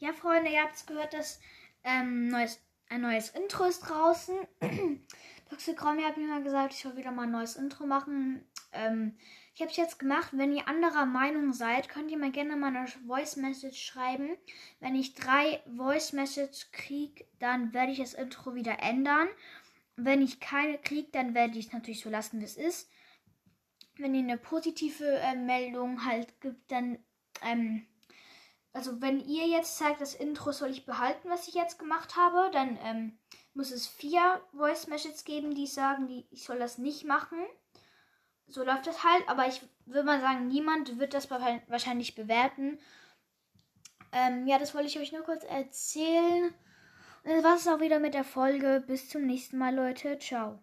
Ja, Freunde, ihr habt es gehört, dass ähm, neues, ein neues Intro ist draußen. Toxic Romy hat mir mal gesagt, ich soll wieder mal ein neues Intro machen. Ähm, ich habe es jetzt gemacht. Wenn ihr anderer Meinung seid, könnt ihr mir gerne mal eine Voice Message schreiben. Wenn ich drei Voice Message kriege, dann werde ich das Intro wieder ändern. Wenn ich keine kriege, dann werde ich es natürlich so lassen, wie es ist. Wenn ihr eine positive äh, Meldung halt gibt, dann ähm, also wenn ihr jetzt sagt, das Intro soll ich behalten, was ich jetzt gemacht habe, dann ähm, muss es vier Voice Messages geben, die sagen, die, ich soll das nicht machen. So läuft das halt, aber ich würde mal sagen, niemand wird das wahrscheinlich bewerten. Ähm, ja, das wollte ich euch nur kurz erzählen. Und das war es auch wieder mit der Folge. Bis zum nächsten Mal, Leute. Ciao.